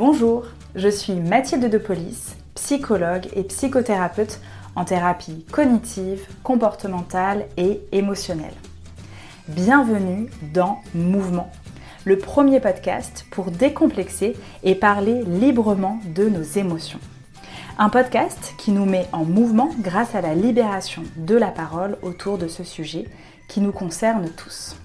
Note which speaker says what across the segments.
Speaker 1: Bonjour, je suis Mathilde de psychologue et psychothérapeute en thérapie cognitive, comportementale et émotionnelle. Bienvenue dans Mouvement, le premier podcast pour décomplexer et parler librement de nos émotions. Un podcast qui nous met en mouvement grâce à la libération de la parole autour de ce sujet qui nous concerne tous.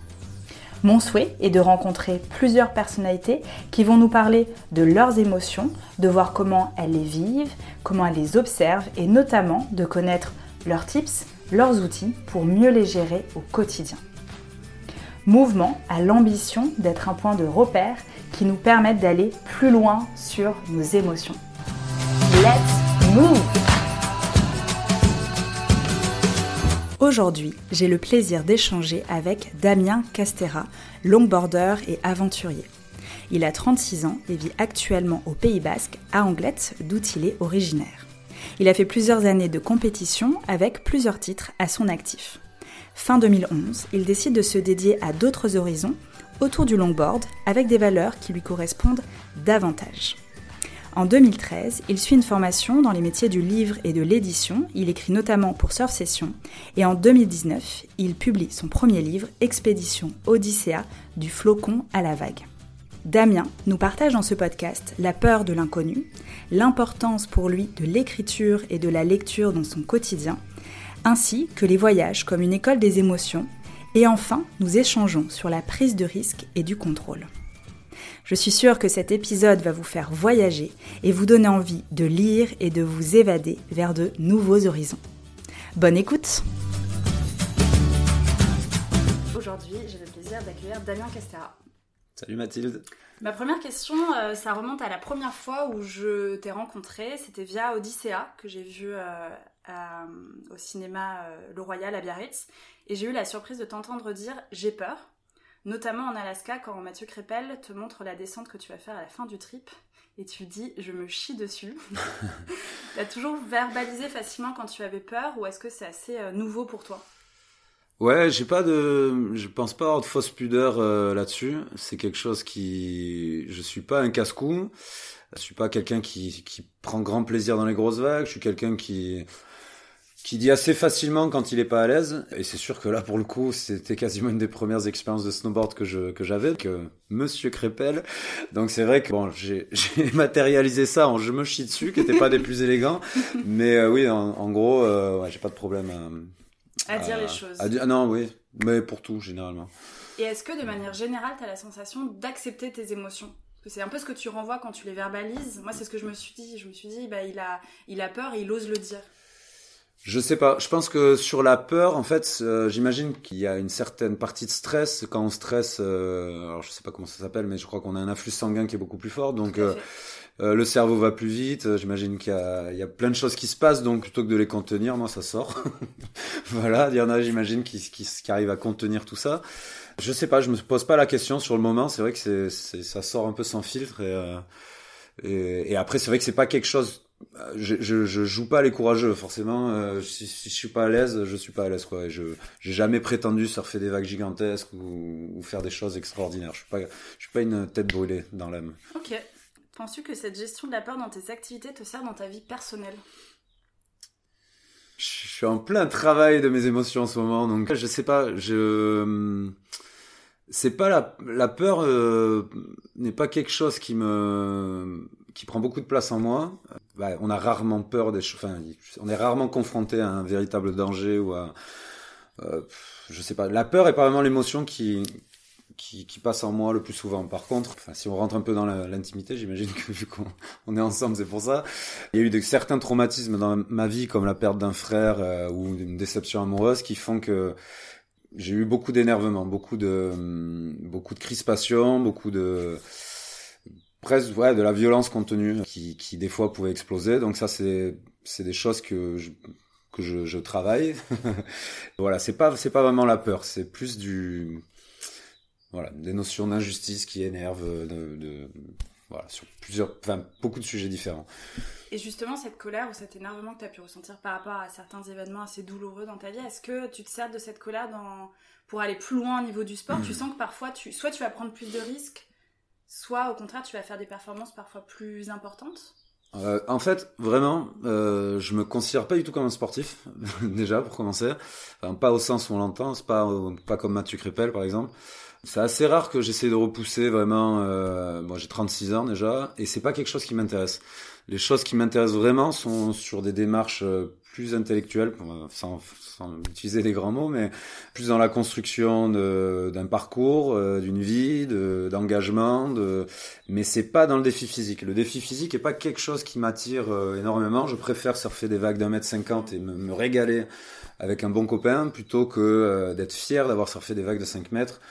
Speaker 1: Mon souhait est de rencontrer plusieurs personnalités qui vont nous parler de leurs émotions, de voir comment elles les vivent, comment elles les observent et notamment de connaître leurs tips, leurs outils pour mieux les gérer au quotidien. Mouvement a l'ambition d'être un point de repère qui nous permette d'aller plus loin sur nos émotions. Let's move! Aujourd'hui, j'ai le plaisir d'échanger avec Damien Castera, longboarder et aventurier. Il a 36 ans et vit actuellement au Pays Basque, à Anglette, d'où il est originaire. Il a fait plusieurs années de compétition avec plusieurs titres à son actif. Fin 2011, il décide de se dédier à d'autres horizons autour du longboard avec des valeurs qui lui correspondent davantage. En 2013, il suit une formation dans les métiers du livre et de l'édition. Il écrit notamment pour Surf Session. Et en 2019, il publie son premier livre, Expédition Odyssea, du flocon à la vague. Damien nous partage dans ce podcast la peur de l'inconnu, l'importance pour lui de l'écriture et de la lecture dans son quotidien, ainsi que les voyages comme une école des émotions, et enfin nous échangeons sur la prise de risque et du contrôle. Je suis sûre que cet épisode va vous faire voyager et vous donner envie de lire et de vous évader vers de nouveaux horizons. Bonne écoute Aujourd'hui, j'ai le plaisir d'accueillir Damien Castera.
Speaker 2: Salut Mathilde.
Speaker 1: Ma première question, euh, ça remonte à la première fois où je t'ai rencontré. C'était via Odyssea que j'ai vu euh, au cinéma euh, Le Royal à Biarritz. Et j'ai eu la surprise de t'entendre dire J'ai peur notamment en Alaska quand Mathieu Crépel te montre la descente que tu vas faire à la fin du trip et tu dis je me chie dessus. tu as toujours verbalisé facilement quand tu avais peur ou est-ce que c'est assez euh, nouveau pour toi?
Speaker 2: Ouais, j'ai pas de, je pense pas avoir de fausse pudeur euh, là-dessus. C'est quelque chose qui, je suis pas un casse-cou. Je suis pas quelqu'un qui, qui prend grand plaisir dans les grosses vagues. Je suis quelqu'un qui, qui dit assez facilement quand il est pas à l'aise. Et c'est sûr que là, pour le coup, c'était quasiment une des premières expériences de snowboard que je que j'avais, que Monsieur Crépel. Donc c'est vrai que bon, j'ai matérialisé ça en je me chie dessus, qui n'était pas des plus élégants. Mais euh, oui, en, gros, euh, ouais, j'ai pas de problème
Speaker 1: à, à, dire les choses.
Speaker 2: À, dire, non, oui, mais pour tout généralement.
Speaker 1: Et est-ce que de manière générale, tu as la sensation d'accepter tes émotions? C'est un peu ce que tu renvoies quand tu les verbalises. Moi, c'est ce que je me suis dit. Je me suis dit, bah, il a, il a peur et il ose le dire.
Speaker 2: Je sais pas. Je pense que sur la peur, en fait, euh, j'imagine qu'il y a une certaine partie de stress. Quand on stresse, euh, alors je sais pas comment ça s'appelle, mais je crois qu'on a un influx sanguin qui est beaucoup plus fort. Donc euh, euh, le cerveau va plus vite. J'imagine qu'il y, y a, plein de choses qui se passent. Donc plutôt que de les contenir, moi ça sort. voilà. Il y en a, j'imagine, qui, qui, qui arrivent à contenir tout ça. Je sais pas. Je me pose pas la question sur le moment. C'est vrai que c'est, ça sort un peu sans filtre et, et, et après c'est vrai que c'est pas quelque chose je, je, je, joue pas les courageux forcément. Euh, si, si, je suis pas à l'aise je suis pas à l'aise quoi. Je j'ai jamais prétendu surfer des vagues gigantesques ou, ou, faire des choses extraordinaires. Je suis pas je suis pas une tête brûlée dans l'âme.
Speaker 1: Ok. Penses-tu que cette gestion de la peur dans tes activités te sert dans ta vie personnelle?
Speaker 2: Je suis en plein travail de mes émotions en ce moment donc je sais pas je c'est pas la, la peur euh, n'est pas quelque chose qui me qui prend beaucoup de place en moi. Bah, on a rarement peur des choses. Enfin, on est rarement confronté à un véritable danger ou à. Euh, je sais pas. La peur est pas vraiment l'émotion qui, qui, qui, passe en moi le plus souvent. Par contre, enfin, si on rentre un peu dans l'intimité, j'imagine que vu qu'on on est ensemble, c'est pour ça. Il y a eu de, certains traumatismes dans ma vie, comme la perte d'un frère euh, ou une déception amoureuse, qui font que j'ai eu beaucoup d'énervement, beaucoup de, beaucoup de crispation, beaucoup de presque ouais, de la violence contenue qui, qui des fois pouvait exploser. Donc ça, c'est c'est des choses que je, que je, je travaille. voilà, c'est pas c'est pas vraiment la peur, c'est plus du voilà des notions d'injustice qui énervent de, de voilà sur plusieurs enfin beaucoup de sujets différents.
Speaker 1: Et justement, cette colère ou cet énervement que tu as pu ressentir par rapport à certains événements assez douloureux dans ta vie, est-ce que tu te sers de cette colère dans... pour aller plus loin au niveau du sport? Tu sens que parfois, tu... soit tu vas prendre plus de risques, soit au contraire tu vas faire des performances parfois plus importantes
Speaker 2: euh, en fait, vraiment, euh, je me considère pas du tout comme un sportif, déjà pour commencer. Enfin, pas au sens où on l'entend, c'est pas pas comme Mathieu Crépel par exemple. C'est assez rare que j'essaie de repousser vraiment. Euh, bon, j'ai 36 ans déjà, et c'est pas quelque chose qui m'intéresse. Les choses qui m'intéressent vraiment sont sur des démarches euh, plus intellectuelles, sans, sans utiliser des grands mots, mais plus dans la construction d'un parcours, euh, d'une vie, d'engagement. De, mais c'est pas dans le défi physique. Le défi physique est pas quelque chose qui m'attire euh, énormément. Je préfère surfer des vagues d'un mètre cinquante et me, me, régaler avec un bon copain plutôt que d'être fier d'avoir surfé des vagues de 5 mètres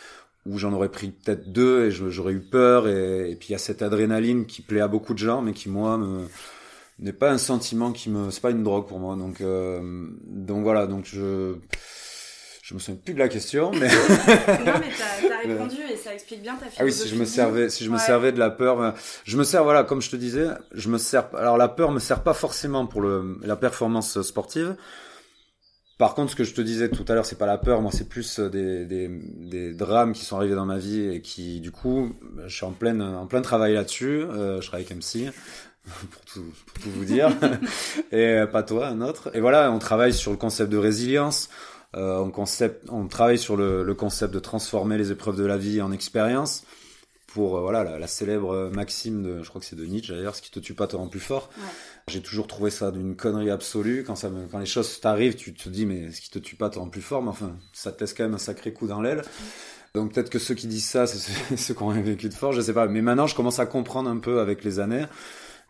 Speaker 2: où j'en aurais pris peut-être deux et j'aurais eu peur et, et puis il y a cette adrénaline qui plaît à beaucoup de gens mais qui moi me n'est pas un sentiment qui me c'est pas une drogue pour moi donc euh, donc voilà donc je je me souviens plus de la question mais
Speaker 1: non mais t'as as répondu et ça explique bien ta philosophie
Speaker 2: ah oui si je me servais si je me servais de la peur euh, je me sers voilà comme je te disais je me sers alors la peur me sert pas forcément pour le la performance sportive par contre, ce que je te disais tout à l'heure, c'est pas la peur, moi, c'est plus euh, des, des, des, drames qui sont arrivés dans ma vie et qui, du coup, je suis en plein, en plein travail là-dessus. Euh, je travaille avec MC, pour tout, pour tout vous dire, et euh, pas toi, un autre. Et voilà, on travaille sur le concept de résilience. Euh, on, concept, on travaille sur le, le, concept de transformer les épreuves de la vie en expérience pour euh, voilà la, la, célèbre maxime de, je crois que c'est de Nietzsche d'ailleurs, ce qui te tue pas te rend plus fort. Ouais. J'ai toujours trouvé ça d'une connerie absolue. Quand ça me, quand les choses t'arrivent, tu te dis mais ce qui te tue pas te rend plus fort, mais enfin ça te laisse quand même un sacré coup dans l'aile. Donc peut-être que ceux qui disent ça, c'est ceux qui ont vécu de fort, je sais pas. Mais maintenant, je commence à comprendre un peu avec les années.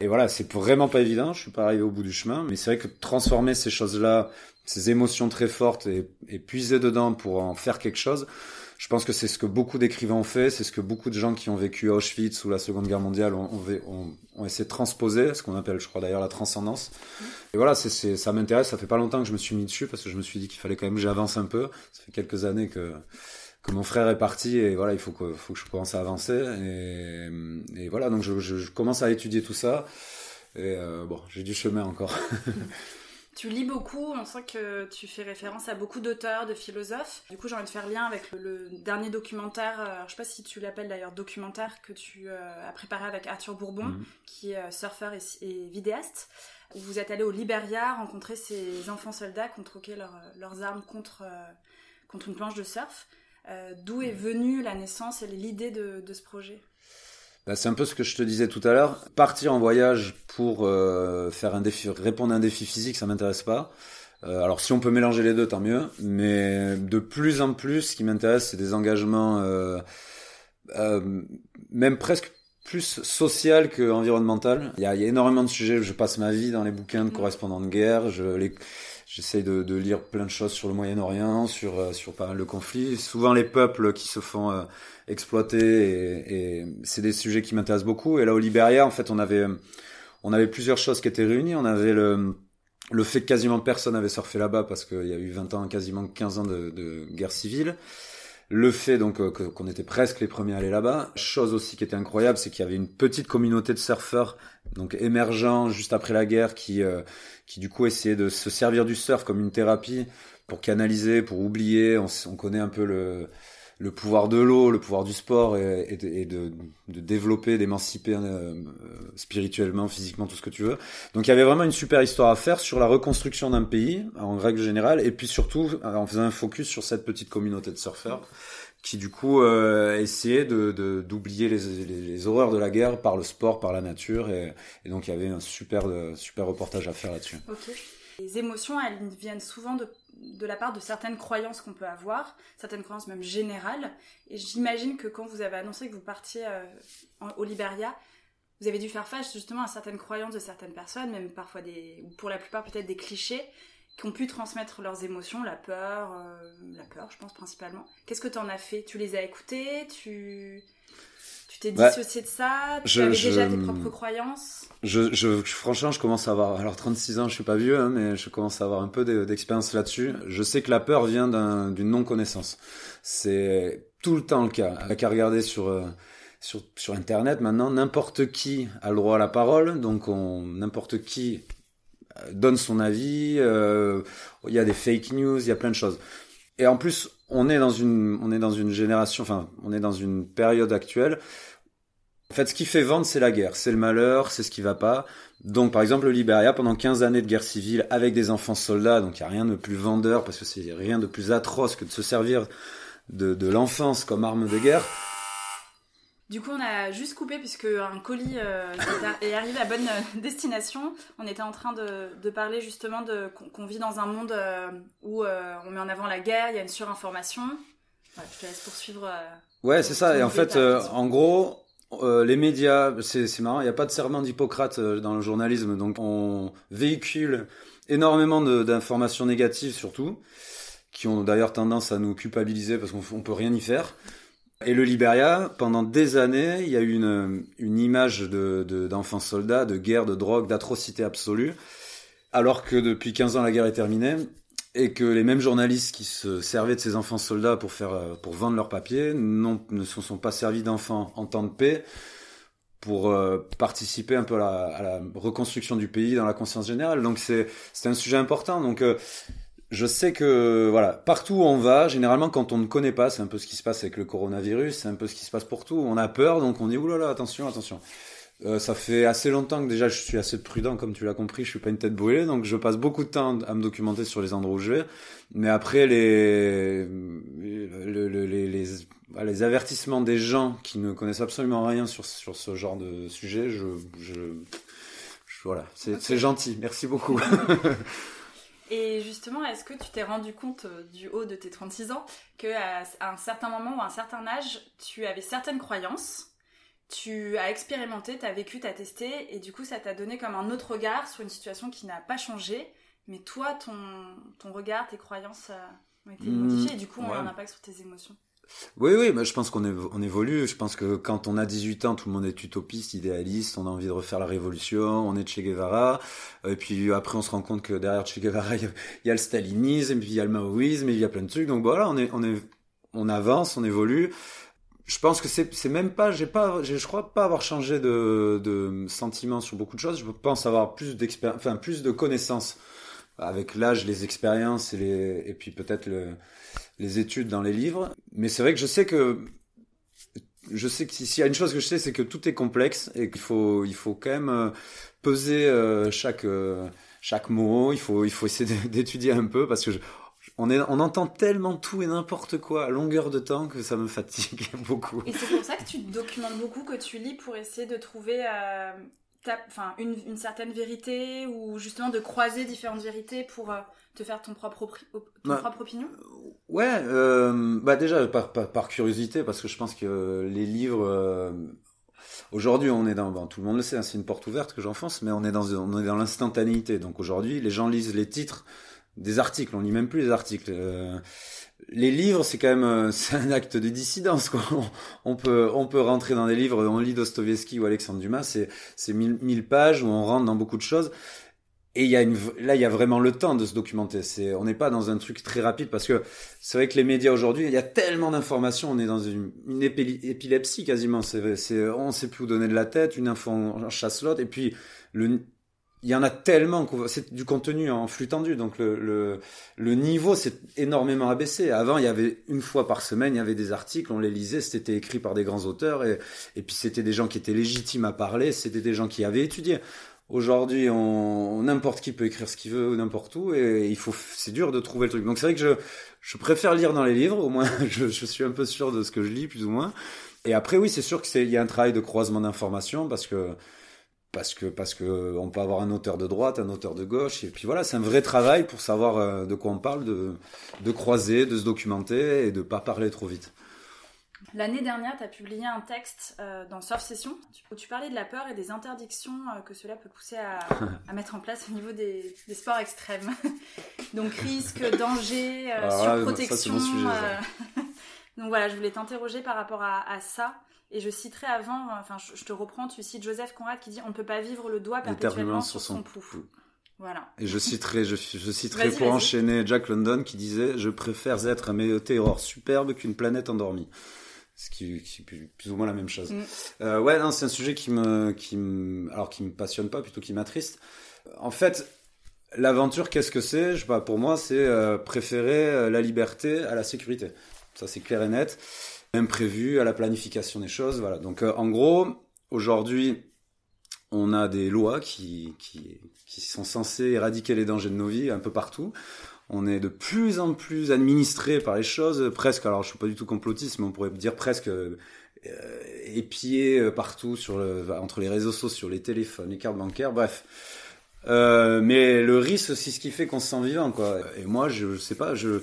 Speaker 2: Et voilà, c'est vraiment pas évident. Je suis pas arrivé au bout du chemin, mais c'est vrai que transformer ces choses-là, ces émotions très fortes et, puiser dedans pour en faire quelque chose, je pense que c'est ce que beaucoup d'écrivains ont fait, c'est ce que beaucoup de gens qui ont vécu Auschwitz ou la Seconde Guerre mondiale ont, essayé de transposer, ce qu'on appelle, je crois d'ailleurs, la transcendance. Et voilà, c'est ça m'intéresse. Ça fait pas longtemps que je me suis mis dessus parce que je me suis dit qu'il fallait quand même que j'avance un peu. Ça fait quelques années que que mon frère est parti et voilà, il faut que, faut que je commence à avancer. Et, et voilà, donc je, je, je, commence à étudier tout ça. Et euh, bon, j'ai du chemin encore.
Speaker 1: Tu lis beaucoup, on sent que tu fais référence à beaucoup d'auteurs, de philosophes. Du coup, j'ai envie de faire lien avec le, le dernier documentaire, euh, je sais pas si tu l'appelles d'ailleurs documentaire, que tu euh, as préparé avec Arthur Bourbon, -hmm. qui est euh, surfeur et, et, vidéaste. Où vous êtes allé au Liberia rencontrer ces enfants soldats qui ont troqué leur, leurs armes contre, euh, contre une planche de surf. Euh, D'où est venue la naissance et l'idée de, de ce projet
Speaker 2: bah, c'est un peu ce que je te disais tout à l'heure. Partir en voyage pour euh, faire un défi, répondre à un défi physique, ça m'intéresse pas. Euh, alors si on peut mélanger les deux, tant mieux. Mais de plus en plus, ce qui m'intéresse, c'est des engagements, euh, même presque plus social que environnemental. Il y a, il y a énormément de sujets. Je passe ma vie dans les bouquins de correspondants de guerre. Je les J'essaye de, de, lire plein de choses sur le Moyen-Orient, sur, euh, sur pas mal de conflits. Souvent les peuples qui se font euh, exploiter, et, et c'est des sujets qui m'intéressent beaucoup. Et là, au Liberia, en fait, on avait, on avait plusieurs choses qui étaient réunies. On avait le, le fait que quasiment personne avait surfé là-bas parce qu'il y a eu 20 ans, quasiment 15 ans de, de guerre civile. Le fait donc euh, qu'on était presque les premiers à aller là-bas. Chose aussi qui était incroyable, c'est qu'il y avait une petite communauté de surfeurs donc émergents juste après la guerre qui euh, qui du coup essayaient de se servir du surf comme une thérapie pour canaliser, pour oublier. On, on connaît un peu le le pouvoir de l'eau, le pouvoir du sport et, de, développer, d'émanciper euh, spirituellement, physiquement, tout ce que tu veux. Donc il y avait vraiment une super histoire à faire sur la reconstruction d'un pays en règle générale et puis surtout en faisant un focus sur cette petite communauté de surfeurs qui du coup euh, essayait d'oublier les, horreurs de la guerre par le sport, par la nature et, donc il y avait un super super reportage à faire là-dessus.
Speaker 1: Okay. Les émotions, elles viennent souvent de, de la part de certaines croyances qu'on peut avoir, certaines croyances même générales. Et j'imagine que quand vous avez annoncé que vous partiez euh, en, au Liberia, vous avez dû faire face justement à certaines croyances de certaines personnes, même parfois des, ou pour la plupart peut-être des clichés, qui ont pu transmettre leurs émotions, la peur, euh, la peur, je pense principalement. Qu'est-ce que tu en as fait? Tu les as écoutés Tu t'es dissocié bah, de ça Tu je, avais je, déjà tes propres croyances
Speaker 2: je, je, franchement, je commence à avoir, alors 36 ans, je suis pas vieux, hein, mais je commence à avoir un peu d'expérience là-dessus. Je sais que la peur vient d'une un, non-connaissance. C'est tout le temps le cas. Avec à regarder sur, euh, sur, sur Internet, maintenant, n'importe qui a le droit à la parole, donc n'importe qui euh, donne son avis, euh, il y a des fake news, il y a plein de choses. Et en plus, on est dans une, on est dans une génération, enfin, on est dans une période actuelle En fait, ce qui fait vendre, c'est la guerre, c'est le malheur, c'est ce qui va pas. Donc, par exemple, le Liberia, pendant 15 années de guerre civile, avec des enfants soldats, donc il n'y a rien de plus vendeur, parce que c'est rien de plus atroce que de se servir de, de l'enfance comme arme de guerre.
Speaker 1: Du coup, on a juste coupé puisque un colis euh, est arrivé à bonne euh, destination. On était en train de, parler justement de qu'on vit dans un monde euh, où on met en avant la guerre, il y a une surinformation. je te laisse poursuivre.
Speaker 2: ouais, c'est ça. Et en fait, en gros, les médias, c'est marrant, il n'y a pas de serment d'Hippocrate dans le journalisme, donc on véhicule énormément d'informations négatives surtout, qui ont d'ailleurs tendance à nous culpabiliser parce qu'on peut rien y faire. Et le Liberia, pendant des années, il y a eu une, image d'enfants de, soldats, de guerre, de drogue, d'atrocité absolue, alors que depuis 15 ans la guerre est terminée et que les mêmes journalistes qui se servaient de ces enfants soldats pour faire pour vendre leurs papiers ne se sont pas servis d'enfants en temps de paix pour euh, participer un peu à la, à la, reconstruction du pays dans la conscience générale. Donc c'est c'est un sujet important. Donc euh, je sais que voilà, partout où on va, généralement quand on ne connaît pas, c'est un peu ce qui se passe avec le coronavirus, c'est un peu ce qui se passe pour tout. On a peur, donc on dit oulala, attention, attention. Euh, ça fait assez longtemps que déjà je suis assez prudent, comme tu l'as compris, je suis pas une tête brûlée, donc je passe beaucoup de temps à me documenter sur les endroits où je vais. Mais après les les, les, les, avertissements des gens qui ne connaissent absolument rien sur, sur ce genre de sujet, je, je, voilà, c'est gentil, merci beaucoup.
Speaker 1: Et justement, est-ce que tu t'es rendu compte euh, du haut de tes 36 ans qu'à un certain moment ou à un certain âge, tu avais certaines croyances, tu as expérimenté, tu as vécu, tu as testé, et du coup, ça t'a donné comme un autre regard sur une situation qui n'a pas changé, mais toi, ton, ton regard, tes croyances euh, ont été mmh, modifiées, et du coup, ont eu un impact sur tes émotions
Speaker 2: oui, oui, mais je pense qu'on on évolue. Je pense que quand on a 18 ans, tout le monde est utopiste, idéaliste, on a envie de refaire la révolution, on est Che Guevara. Et puis après, on se rend compte que derrière Che Guevara, il y a, le stalinisme, et puis il y a le maoïsme, et il y a plein de trucs. Donc voilà, on est, on est, on avance, on évolue. Je pense que c'est, même pas, j'ai pas, je crois pas avoir changé de, sentiment sur beaucoup de choses. Je pense avoir plus d'expérience, enfin plus de connaissances avec l'âge, les expériences et puis peut-être le les études dans les livres. Mais c'est vrai que je sais que je sais que s'il y a une chose que je sais, c'est que tout est complexe et qu'il faut, il faut quand même euh, peser euh, chaque euh, chaque mot. Il faut, il faut essayer d'étudier un peu parce que on, est, on entend tellement tout et n'importe quoi à longueur de temps que ça me fatigue beaucoup.
Speaker 1: Et c'est pour ça que tu te documentes beaucoup, que tu lis pour essayer de trouver enfin, une, une, certaine vérité ou justement de croiser différentes vérités pour euh, te faire ton propre, ton bah, propre opinion
Speaker 2: Ouais, euh, bah déjà par, par, curiosité parce que je pense que les livres euh, aujourd'hui on est dans bon, tout le monde le sait, hein, c'est une porte ouverte que j'enfonce, mais on est dans on est dans l'instantanéité. Donc aujourd'hui les gens lisent les titres des articles, on lit même plus les articles. Euh, les livres, c'est quand même euh, c'est un acte de dissidence. Quoi. On peut on peut rentrer dans des livres, on lit Dostoevsky ou Alexandre Dumas, c'est c'est mille, pages où on rentre dans beaucoup de choses. Et il y a une là il y a vraiment le temps de se documenter. C'est on n'est pas dans un truc très rapide parce que c'est vrai que les médias aujourd'hui, il y a tellement d'informations, on est dans une, épilepsie quasiment. C'est c'est on sait plus où donner de la tête, une info en chasse l'autre et puis le il y en a tellement c'est du contenu en flux tendu donc le le, le niveau s'est énormément abaissé. Avant il y avait une fois par semaine il y avait des articles on les lisait c'était écrit par des grands auteurs et et puis c'était des gens qui étaient légitimes à parler c'était des gens qui avaient étudié. Aujourd'hui on n'importe qui peut écrire ce qu'il veut n'importe où et il faut c'est dur de trouver le truc. Donc c'est vrai que je je préfère lire dans les livres au moins je, je suis un peu sûr de ce que je lis plus ou moins. Et après oui c'est sûr que c'est il y a un travail de croisement d'informations parce que parce que parce que on peut avoir un auteur de droite, un auteur de gauche, et puis voilà, c'est un vrai travail pour savoir euh, de quoi on parle, de, de croiser, de se documenter et de pas parler trop vite.
Speaker 1: L'année dernière, tu as publié un texte euh, dans Surf Session où tu parlais de la peur et des interdictions euh, que cela peut pousser à, à, mettre en place au niveau des, des sports extrêmes. Donc risque, danger, surprotection. Donc voilà, je voulais t'interroger par rapport à, à ça. Et je citerai avant, enfin je, te reprends, tu cites Joseph Conrad qui dit on ne peut pas vivre le doigt perpétuellement sur, son, pouf. Voilà.
Speaker 2: Et je citerai, je, je citerai pour enchaîner Jack London qui disait je préfère être un météore superbe qu'une planète endormie. Ce qui, qui, est plus ou moins la même chose. Mm. Euh, ouais, non, c'est un sujet qui me, qui me, alors qui me passionne pas, plutôt qui m'attriste. En fait, l'aventure, qu'est-ce que c'est? Je sais pas. Pour moi, c'est euh, préférer euh, la liberté à la sécurité. Ça, c'est clair et net imprévu, à la planification des choses. Voilà. Donc, euh, en gros, aujourd'hui, on a des lois qui, qui, qui sont censées éradiquer les dangers de nos vies un peu partout. On est de plus en plus administré par les choses, presque, alors je suis pas du tout complotiste, mais on pourrait dire presque euh, épié partout sur entre les réseaux sociaux, les téléphones, les cartes bancaires, bref. Euh, mais le risque, c'est ce qui fait qu'on se sent vivant, quoi. Et moi, je, je sais pas, je,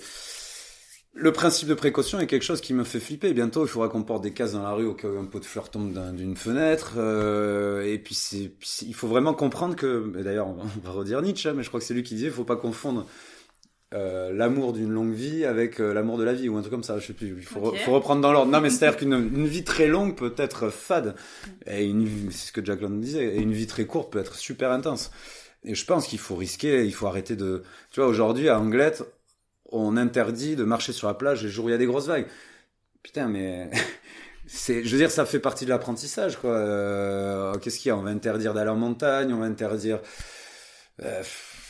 Speaker 2: le principe de précaution est quelque chose qui me fait flipper. Bientôt, il faudra qu'on porte des cases dans la rue au cas où un pot de fleurs tombe d'une fenêtre. Euh, et puis, c'est, il faut vraiment comprendre que, d'ailleurs, on va, redire Nietzsche, hein, mais je crois que c'est lui qui disait, il faut pas confondre euh, l'amour d'une longue vie avec euh, l'amour de la vie ou un truc comme ça. Je sais plus. Il faut, faut reprendre dans l'ordre. Non, mais c'est-à-dire qu'une une vie très longue peut être fade et une, c'est ce que Jack London disait, et une vie très courte peut être super intense. Et je pense qu'il faut risquer, il faut arrêter de. Tu vois, aujourd'hui à Anglette, on interdit de marcher sur la plage les jours où il y a des grosses vagues. Putain, mais c'est, je veux dire, ça fait partie de l'apprentissage, quoi. Euh, qu'est-ce qu'il y a? On va interdire d'aller en montagne, on va interdire. Euh,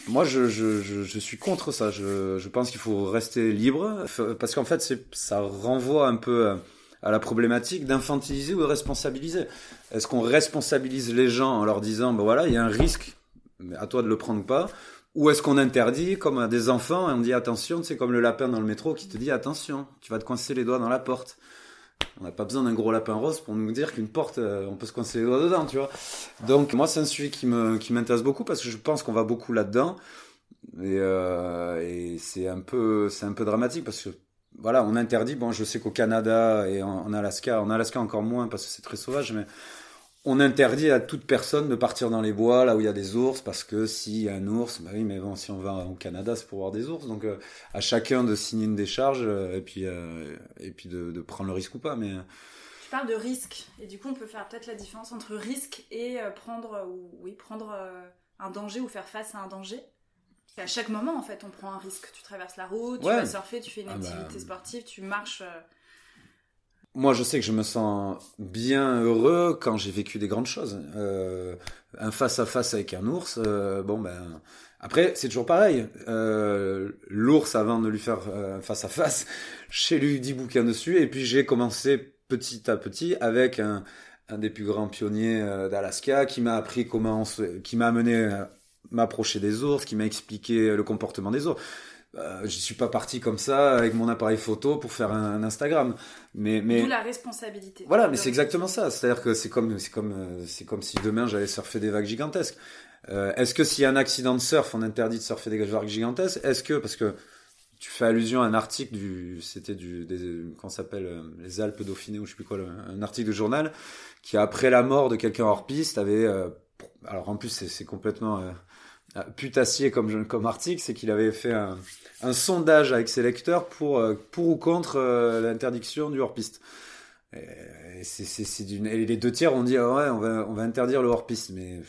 Speaker 2: moi, je, suis contre ça. Je, pense qu'il faut rester libre, parce qu'en fait, ça renvoie un peu à la problématique d'infantiliser ou de responsabiliser. Est-ce qu'on responsabilise les gens en leur disant, ben voilà, il y a un risque, mais à toi de le prendre ou pas? Ou est-ce qu'on interdit, comme à des enfants, et on dit attention, c'est comme le lapin dans le métro qui te dit attention, tu vas te coincer les doigts dans la porte. On n'a pas besoin d'un gros lapin rose pour nous dire qu'une porte, euh, on peut se coincer les doigts dedans, tu vois. Donc moi, c'est un sujet qui me qui m'intéresse beaucoup parce que je pense qu'on va beaucoup là-dedans et, euh, c'est un peu c'est un peu dramatique parce que voilà, on interdit. Bon, je sais qu'au Canada et en Alaska, en Alaska encore moins parce que c'est très sauvage, mais on interdit à toute personne de partir dans les bois, là où il y a des ours, parce que s'il y a un ours, bah oui, mais bon, si on va au Canada, c'est pour voir des ours. Donc, euh, à chacun de signer une décharge euh, et puis, euh, et puis de, de, prendre le risque ou pas. Mais
Speaker 1: tu parles de risque, et du coup, on peut faire peut-être la différence entre risque et prendre, ou, oui, prendre un danger ou faire face à un danger. à chaque moment, en fait, on prend un risque. Tu traverses la route, tu vas surfer, tu fais une ah bah, activité sportive, tu marches
Speaker 2: moi, je sais que je me sens bien heureux quand j'ai vécu des grandes choses. Euh, un face à face avec un ours, euh, bon ben. Après, c'est toujours pareil. Euh, L'ours, avant de lui faire face à face, j'ai lu dix bouquins dessus, et puis j'ai commencé petit à petit avec un, des plus grands pionniers d'Alaska qui m'a appris comment, qui m'a amené m'approcher des ours, qui m'a expliqué le comportement des ours euh, je suis pas parti comme ça avec mon appareil photo pour faire un, Instagram. Mais, mais
Speaker 1: D'où la responsabilité.
Speaker 2: Voilà, mais c'est exactement ça. C'est-à-dire que c'est comme, c'est comme, euh, c'est comme si demain j'allais surfer des vagues gigantesques. Euh, est-ce que s'il y a un accident de surf, on interdit de surfer des vagues gigantesques? Est-ce que parce que tu fais allusion à un article du, c'était du, des, qu'on s'appelle euh, les Alpes Dauphinées ou je sais plus quoi, un article de journal qui après la mort de quelqu'un hors piste avait, alors en plus c'est complètement putassier comme comme article, c'est qu'il avait fait un sondage avec ses lecteurs pour, euh, pour ou contre euh, l'interdiction du hors-piste. Et, c'est, les deux tiers ont dit ah ouais, on va, on va interdire le hors-piste. Mais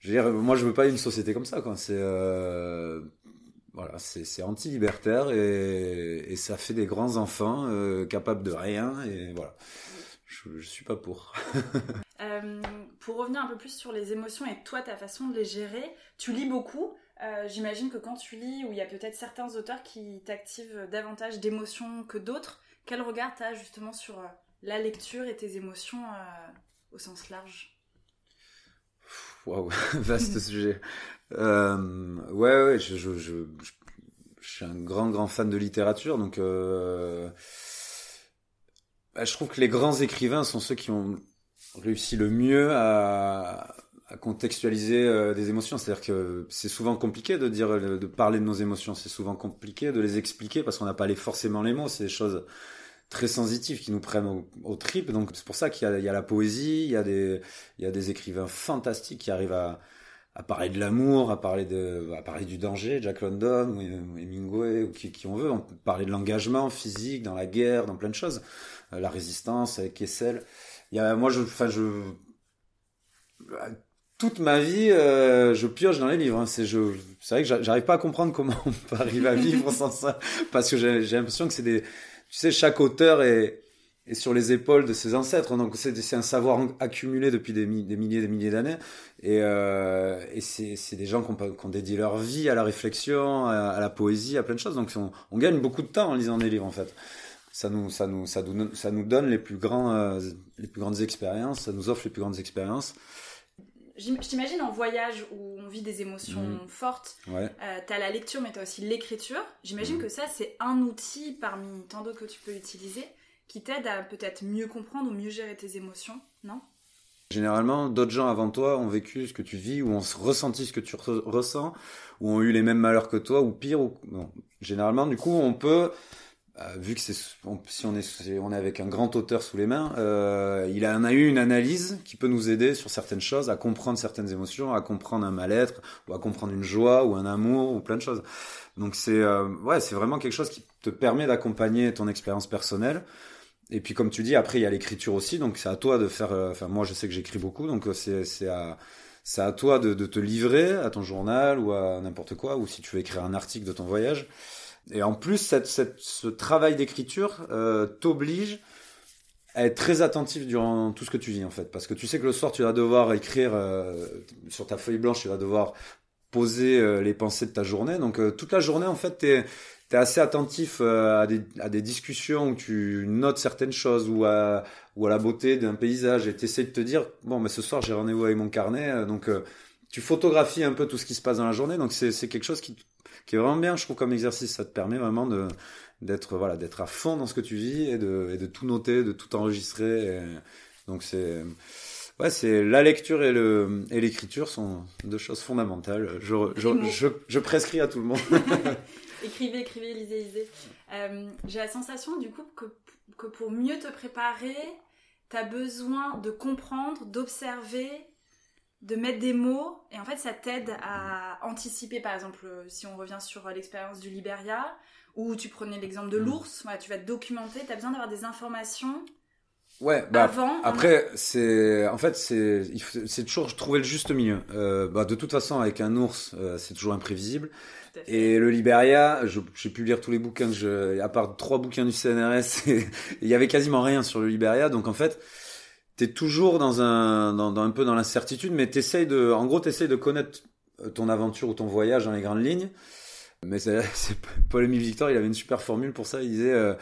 Speaker 2: je veux dire, moi je veux pas une société comme ça. Quoi. C'est, euh, voilà, c'est, anti-libertaire et, ça fait des grands enfants euh, capables de rien. Et voilà, je, je suis pas pour.
Speaker 1: pour revenir un peu plus sur les émotions et toi, ta façon de les gérer, tu lis beaucoup. Euh, j'imagine que quand tu lis, où il y a peut-être certains auteurs qui t'activent davantage d'émotions que d'autres, quel regard tu as justement sur euh, la lecture et tes émotions euh, au sens large?
Speaker 2: Waouh, vaste sujet. ouais, ouais, je, je, je, je, suis un grand, grand fan de littérature, donc bah, je trouve que les grands écrivains sont ceux qui ont réussi le mieux à, contextualiser euh, des émotions. C'est-à-dire que c'est souvent compliqué de dire, de parler de nos émotions. C'est souvent compliqué de les expliquer parce qu'on n'a pas les, forcément les mots. C'est des choses très sensitives qui nous prennent au, au trip. Donc c'est pour ça qu'il y, a, la poésie, il y a des, écrivains fantastiques qui arrivent à, parler de l'amour, à parler de, à parler du danger, Jack London ou Hemingway ou qui, qui on veut. On peut parler de l'engagement physique dans la guerre, dans plein de choses. Euh, la résistance avec Kessel. Moi, toute ma vie, euh, je pioche dans les livres. Hein. C'est vrai que j'arrive pas à comprendre comment on peut à vivre sans ça, parce que j'ai, l'impression que c'est des, tu sais, chaque auteur est, sur les épaules de ses ancêtres, donc c'est, un savoir accumulé depuis des, des milliers, des milliers d'années, et, euh, c'est, des gens qui ont, qui ont, dédié leur vie à la réflexion, à, la poésie, à plein de choses, donc on, on, gagne beaucoup de temps en lisant des livres en fait. Ça nous, ça nous, ça nous, ça nous donne les plus grands, euh, les plus grandes expériences, ça nous offre les plus grandes expériences.
Speaker 1: Je t'imagine en voyage où on vit des émotions mhm. fortes.
Speaker 2: Ouais.
Speaker 1: Euh, tu as la lecture, mais tu as aussi l'écriture. J'imagine mhm. que ça, c'est un outil parmi tant d'autres que tu peux utiliser qui t'aide à peut-être mieux comprendre ou mieux gérer tes émotions, non?
Speaker 2: Généralement, d'autres gens avant toi ont vécu ce que tu vis, ou ont ressenti ce que tu ressens, ou ont eu les mêmes malheurs que toi, ou pire. Ou... Généralement, du coup, on peut euh, vu que c'est si on est on est avec un grand auteur sous les mains, euh, il en a eu une analyse qui peut nous aider sur certaines choses, à comprendre certaines émotions, à comprendre un mal-être, ou à comprendre une joie, ou un amour, ou plein de choses. Donc c'est euh, ouais, c'est vraiment quelque chose qui te permet d'accompagner ton expérience personnelle. Et puis comme tu dis, après il y a l'écriture aussi, donc c'est à toi de faire. Enfin moi je sais que j'écris beaucoup, donc c'est c'est à c'est à toi de te livrer à ton journal ou à n'importe quoi, ou si tu veux écrire un article de ton voyage et en plus, ce travail d'écriture euh, t'oblige à être très attentif durant tout ce que tu vis en fait, parce que tu sais que le soir tu vas devoir écrire euh, sur ta feuille blanche, tu vas devoir poser euh, les pensées de ta journée. Donc toute la journée en fait, t'es es assez attentif à des, discussions où tu notes certaines choses ou à, la beauté d'un paysage et tu essaies de te dire bon mais ce soir j'ai rendez-vous avec mon carnet donc tu photographies un peu tout ce qui se passe dans la journée donc c'est quelque chose qui qui est vraiment bien, je trouve, comme exercice. Ça te permet vraiment de d'être voilà d'être à fond dans ce que tu vis et de, et de tout noter, de tout enregistrer. donc c'est ouais, c'est la lecture et le et l'écriture sont deux choses fondamentales. Je je, je, je, prescris à tout le monde.
Speaker 1: écrivez, écrivez, lisez, lisez. Euh, J'ai la sensation du coup que que pour mieux te préparer, tu as besoin de comprendre, d'observer de mettre des mots et en fait ça t'aide à anticiper par exemple euh, si on revient sur euh, l'expérience du Liberia ou tu prenais l'exemple de mm. l'ours tu vas te documenter tu as besoin d'avoir des informations
Speaker 2: ouais bah, avant après c'est en fait c'est c'est toujours trouver le juste milieu euh, bah, de toute façon avec un ours c'est toujours imprévisible et le Liberia, j'ai pu lire tous les bouquins que je, à part trois bouquins du CNRS, il y avait quasiment rien sur le Liberia. Donc en fait, t'es toujours dans un, dans, un peu dans l'incertitude, mais t'essayes de, en gros, t'essayes de connaître euh, ton aventure ou ton voyage dans les grandes lignes. Mais c'est, Paul-Émile Victor, il avait une super formule pour ça. Il disait, euh,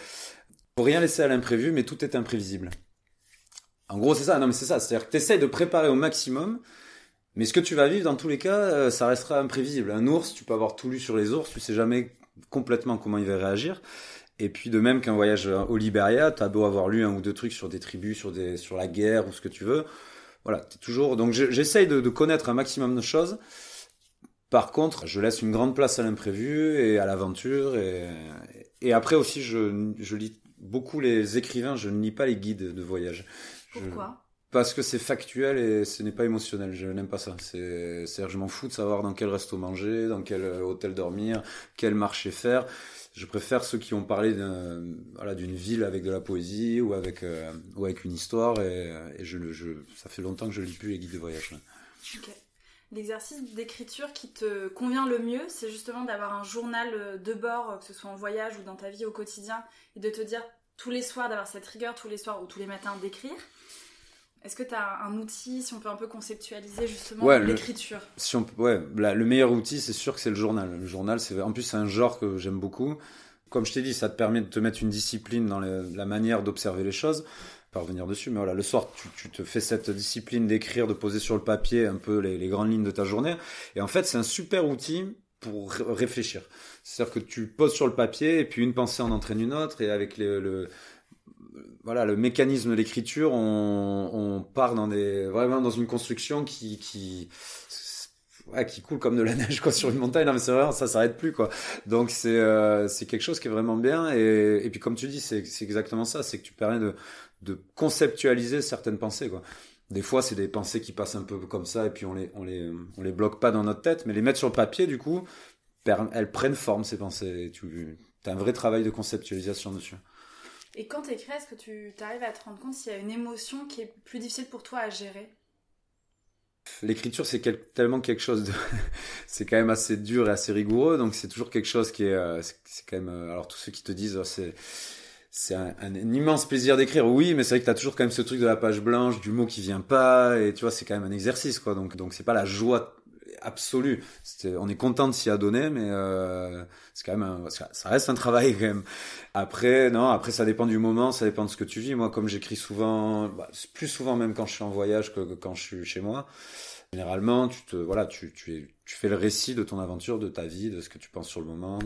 Speaker 2: faut rien laisser à l'imprévu, mais tout est imprévisible. En gros, c'est ça. Non, mais c'est ça. C'est-à-dire que t'essayes de préparer au maximum, mais ce que tu vas vivre, dans tous les cas, euh, ça restera imprévisible. Un ours, tu peux avoir tout lu sur les ours, tu sais jamais complètement comment il va réagir. Et puis de même qu'un voyage au Liberia, t'as beau avoir lu un ou deux trucs sur des tribus, sur des, sur la guerre ou ce que tu veux. Voilà, t'es toujours. Donc j'essaye de, de, connaître un maximum de choses. Par contre, je laisse une grande place à l'imprévu et à l'aventure. Et, et après aussi, je, je lis beaucoup les écrivains. Je ne lis pas les guides de voyage.
Speaker 1: Pourquoi?
Speaker 2: Parce que c'est factuel et ce n'est pas émotionnel. Je n'aime pas ça. C'est, c'est, je m'en fous de savoir dans quel resto manger, dans quel hôtel dormir, quel marché faire je préfère ceux qui ont parlé d'une ville avec de la poésie ou avec, euh, ou avec une histoire. Et, je, ça fait longtemps que je lis plus les guides de voyage.
Speaker 1: L'exercice d'écriture qui te convient le mieux, c'est justement d'avoir un journal de bord, que ce soit en voyage ou dans ta vie au quotidien, et de te dire tous les soirs, d'avoir cette rigueur tous les soirs ou tous les matins d'écrire. Est-ce que tu as un outil, si on peut un peu conceptualiser justement l'écriture?
Speaker 2: si on, Ouais, le meilleur outil, c'est sûr que c'est le journal. Le journal, c'est en plus c'est un genre que j'aime beaucoup. Comme je t'ai dit, ça te permet de te mettre une discipline dans la manière d'observer les choses. Pas revenir dessus, mais voilà, le soir, tu, te fais cette discipline d'écrire, de poser sur le papier un peu les, les grandes lignes de ta journée. Et en fait, c'est un super outil pour réfléchir. C'est-à-dire que tu poses sur le papier et puis une pensée en entraîne une autre et avec le, voilà, le mécanisme de l'écriture, on, on, part dans des, vraiment dans une construction qui, qui, qui coule comme de la neige quoi sur une montagne. Non mais c'est vrai, ça s'arrête plus quoi. Donc c'est euh, c'est quelque chose qui est vraiment bien. Et, puis comme tu dis, c'est exactement ça, c'est que tu permets de, de conceptualiser certaines pensées quoi. Des fois, c'est des pensées qui passent un peu comme ça et puis on les on les on les bloque pas dans notre tête, mais les mettre sur le papier du coup, elles prennent forme ces pensées. Tu as un vrai travail de conceptualisation dessus.
Speaker 1: Et quand tu écris, est-ce que tu arrives à te rendre compte s'il y a une émotion qui est plus difficile pour toi à gérer?
Speaker 2: L'écriture, c'est tellement quelque chose de. c'est quand même assez dur et assez rigoureux, donc c'est toujours quelque chose qui est. Euh, c'est quand même. Euh, alors, tous ceux qui te disent, oh, c'est. C'est un, immense plaisir d'écrire, oui, mais c'est vrai que tu as toujours quand même ce truc de la page blanche, du mot qui vient pas, et tu vois, c'est quand même un exercice, quoi. Donc, donc c'est pas la joie absolu. on est content de s'y adonner, mais euh, c'est quand même, ça reste un travail quand même. Après, non, après ça dépend du moment, ça dépend de ce que tu vis. Moi, comme j'écris souvent, bah, plus souvent même quand je suis en voyage que, quand je suis chez moi. Généralement, tu te, voilà, tu, fais le récit de ton aventure, de ta vie, de ce que tu penses sur le moment.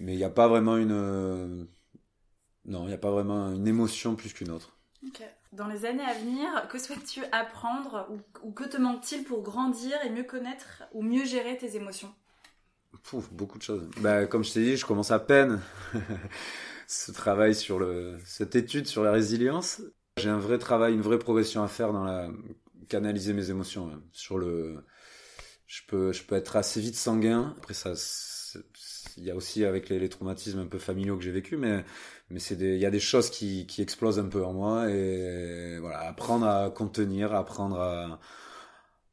Speaker 2: Mais il n'y a pas vraiment une, non, il n'y a pas vraiment une émotion plus qu'une autre.
Speaker 1: Dans les années à venir, que souhaites-tu apprendre ou, que te manque-t-il pour grandir et mieux connaître ou mieux gérer tes émotions?
Speaker 2: Pouf, beaucoup de choses. Bah, comme je t'ai dit, je commence à peine ce travail sur cette étude sur la résilience. J'ai un vrai travail, une vraie progression à faire dans la canaliser mes émotions. Sur le, je peux, je peux être assez vite sanguin. Après ça, il y a aussi avec les, traumatismes un peu familiaux que j'ai vécu, mais mais c'est il y a des choses qui, qui explosent un peu en moi et voilà, apprendre à contenir, apprendre à,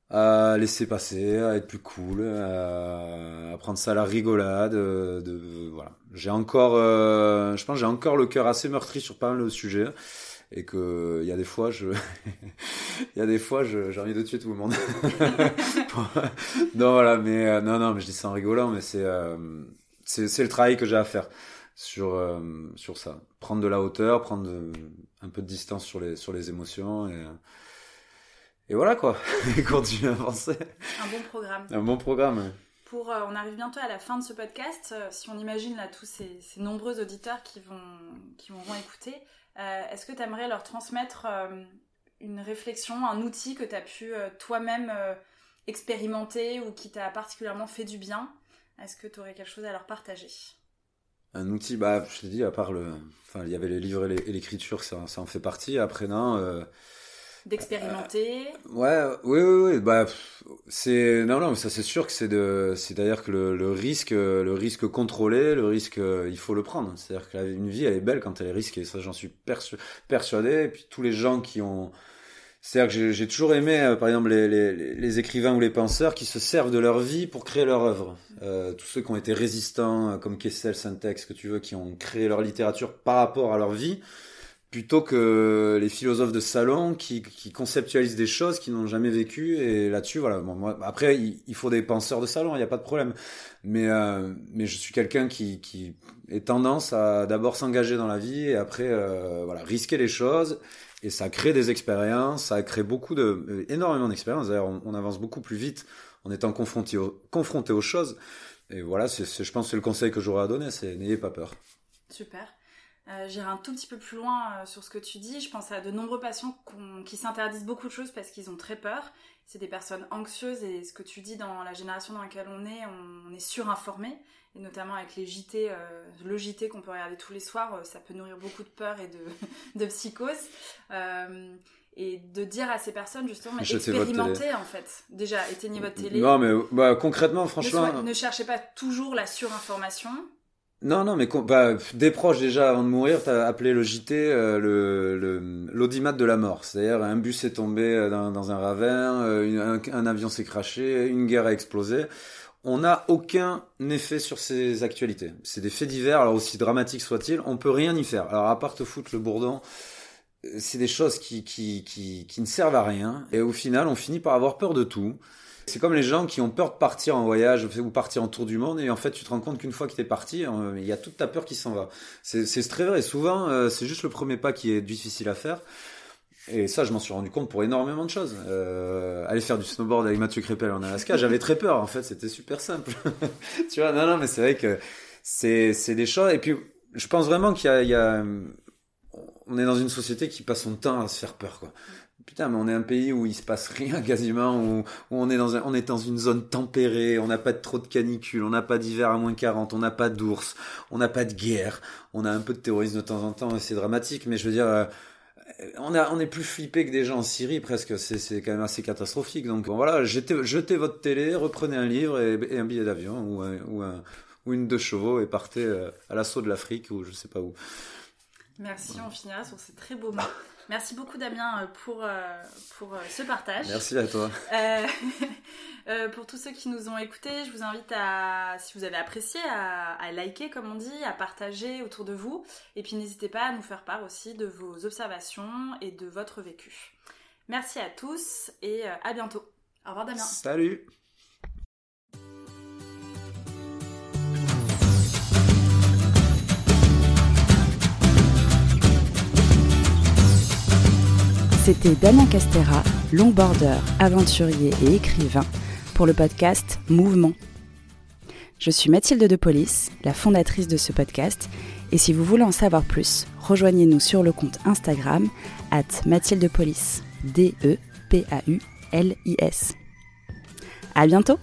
Speaker 2: à laisser passer, à être plus cool, à, prendre ça à la rigolade. De, voilà, j'ai encore, euh, je pense, j'ai encore le cœur assez meurtri sur pas mal de sujets et que il y a des fois je il y a des fois j'ai envie de tuer tout le monde non voilà mais euh, non non mais je dis ça en rigolant mais c'est euh, c'est le travail que j'ai à faire sur euh, sur ça. Prendre de la hauteur prendre un peu de distance sur les sur les émotions et et voilà quoi. Et continuer à avancer.
Speaker 1: Un bon programme.
Speaker 2: Un bon programme
Speaker 1: pour euh, on arrive bientôt à la fin de ce podcast. Euh, si on imagine là tous ces, ces, nombreux auditeurs qui vont qui vont écouter est-ce que tu aimerais leur transmettre une réflexion un outil que tu as pu toi-même expérimenter ou qui t'a particulièrement fait du bien? Est-ce que tu aurais quelque chose à leur partager?
Speaker 2: Un outil, bah, je t'ai dit, à part le. Enfin, il y avait les livres et l'écriture, ça, ça en fait partie. Après, non. Euh,
Speaker 1: D'expérimenter.
Speaker 2: Euh, ouais, oui, oui, oui. Bah, c'est. Non, non, ça, c'est sûr que c'est de. C'est d'ailleurs que le, le, risque, le risque contrôlé, le risque, il faut le prendre. C'est-à-dire qu'une vie, elle est belle quand elle est risquée. Ça, j'en suis persuadé. Et puis, tous les gens qui ont c'est-à-dire que j'ai toujours aimé, euh, par exemple, les, les, les, écrivains ou les penseurs qui se servent de leur vie pour créer leur œuvre. Euh, tous ceux qui ont été résistants, euh, comme Kessel, Syntex, que tu veux, qui ont créé leur littérature par rapport à leur vie, plutôt que les philosophes de salon qui, qui conceptualisent des choses qu'ils n'ont jamais vécues. Et là-dessus, voilà. Bon, moi, après, il, faut des penseurs de salon, il n'y a pas de problème. Mais, euh, mais je suis quelqu'un qui, qui est tendance à d'abord s'engager dans la vie et après, euh, voilà, risquer les choses et ça crée des expériences, ça crée beaucoup de, euh, énormément d'expériences. D'ailleurs, on, avance beaucoup plus vite en étant confronté, confronté aux choses. Et voilà, je pense que c'est le conseil que j'aurais à donner, c'est n'ayez pas peur.
Speaker 1: Super. Euh, j'irai un tout petit peu plus loin euh, sur ce que tu dis. Je pense à de nombreux patients qui s'interdisent beaucoup de choses parce qu'ils ont très peur. C'est des personnes anxieuses et ce que tu dis dans la génération dans laquelle on est, on, est surinformé. Et notamment avec les JT, euh, le JT qu'on peut regarder tous les soirs, ça peut nourrir beaucoup de peur et de, de psychose. et de dire à ces personnes justement, mais expérimentez en fait. Déjà, éteignez votre télé.
Speaker 2: Non, mais bah, concrètement, franchement.
Speaker 1: ne cherchez pas toujours la surinformation.
Speaker 2: Non, non, mais bah, des proches déjà avant de mourir, t'as appelé le JT euh, le de la mort. C'est-à-dire un bus est tombé euh, dans, un ravin, euh, un, avion s'est craché, une guerre a explosé. On n'a aucun effet sur ces actualités. C'est des faits divers, alors aussi dramatiques soient-ils, on peut rien y faire. Alors à part te foutre le bourdon, c'est des choses qui, qui, qui, qui ne servent à rien. Et au final, on finit par avoir peur de tout. C'est comme les gens qui ont peur de partir en voyage ou partir en tour du monde et en fait tu te rends compte qu'une fois que tu es parti, euh, il y a toute ta peur qui s'en va. C'est très vrai. Souvent, euh, c'est juste le premier pas qui est difficile à faire. Et ça, je m'en suis rendu compte pour énormément de choses. Euh, aller faire du snowboard avec Mathieu Crépel en Alaska, j'avais très peur. En fait, c'était super simple. tu vois, non, non, mais c'est vrai que c'est des choses. Et puis, je pense vraiment qu'il y a, on est dans une société qui passe son temps à se faire peur, quoi. Putain, mais on est un pays où il se passe rien quasiment, où, on est dans on est dans une zone tempérée, on n'a pas trop de canicule, on n'a pas d'hiver à moins 40, on n'a pas d'ours, on n'a pas de guerre, on a un peu de terrorisme de temps en temps, et c'est dramatique, mais je veux dire, euh, on, est plus flippé que des gens en Syrie presque, c'est, quand même assez catastrophique. Donc voilà, jetez, votre télé, reprenez un livre et, un billet d'avion ou, un, une de chevaux et partez euh, à l'assaut de l'Afrique ou je sais pas où.
Speaker 1: Merci, on finira sur ces très beaux mots. Merci beaucoup Damien euh, pour, euh, pour euh, ce partage.
Speaker 2: Merci à toi.
Speaker 1: pour tous ceux qui nous ont écoutés, je vous invite à, si vous avez apprécié, à, à, liker comme on dit, à partager autour de vous. Et puis n'hésitez pas à nous faire part aussi de vos observations et de votre vécu. Merci à tous et à bientôt. Au revoir Damien.
Speaker 2: Salut
Speaker 1: C'était Damien Castera, longboarder, aventurier et écrivain pour le podcast Mouvement. Je suis Mathilde de la fondatrice de ce podcast, et si vous voulez en savoir plus, rejoignez-nous sur le compte Instagram at Mathilde Police, D-E-P-A-U-L-I-S. À bientôt!